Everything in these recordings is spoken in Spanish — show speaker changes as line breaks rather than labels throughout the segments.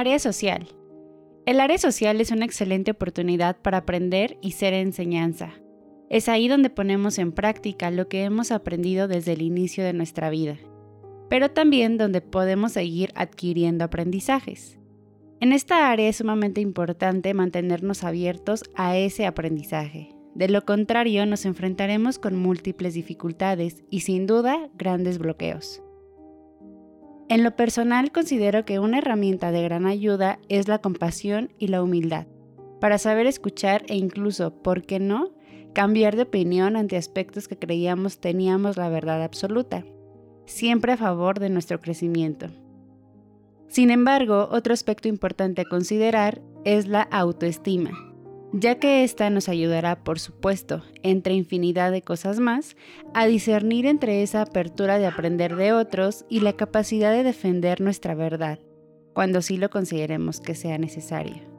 Área social. El área social es una excelente oportunidad para aprender y ser enseñanza. Es ahí donde ponemos en práctica lo que hemos aprendido desde el inicio de nuestra vida, pero también donde podemos seguir adquiriendo aprendizajes. En esta área es sumamente importante mantenernos abiertos a ese aprendizaje. De lo contrario, nos enfrentaremos con múltiples dificultades y sin duda grandes bloqueos. En lo personal considero que una herramienta de gran ayuda es la compasión y la humildad, para saber escuchar e incluso, ¿por qué no?, cambiar de opinión ante aspectos que creíamos teníamos la verdad absoluta, siempre a favor de nuestro crecimiento. Sin embargo, otro aspecto importante a considerar es la autoestima, ya que ésta nos ayudará, por supuesto, entre infinidad de cosas más, a discernir entre esa apertura de aprender de otros y la capacidad de defender nuestra verdad, cuando sí lo consideremos que sea necesario.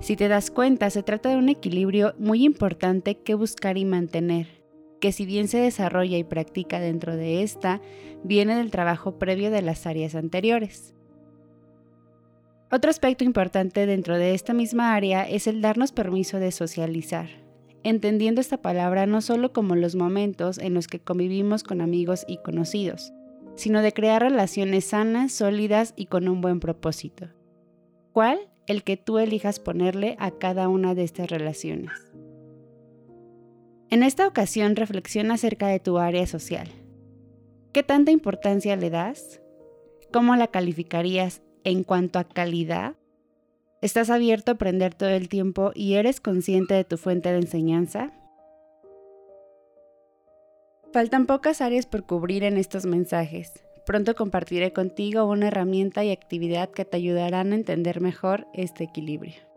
Si te das cuenta, se trata de un equilibrio muy importante que buscar y mantener, que si bien se desarrolla y practica dentro de esta, viene del trabajo previo de las áreas anteriores. Otro aspecto importante dentro de esta misma área es el darnos permiso de socializar, entendiendo esta palabra no solo como los momentos en los que convivimos con amigos y conocidos, sino de crear relaciones sanas, sólidas y con un buen propósito. ¿Cuál? El que tú elijas ponerle a cada una de estas relaciones. En esta ocasión reflexiona acerca de tu área social. ¿Qué tanta importancia le das? ¿Cómo la calificarías en cuanto a calidad? ¿Estás abierto a aprender todo el tiempo y eres consciente de tu fuente de enseñanza? Faltan pocas áreas por cubrir en estos mensajes. Pronto compartiré contigo una herramienta y actividad que te ayudarán a entender mejor este equilibrio.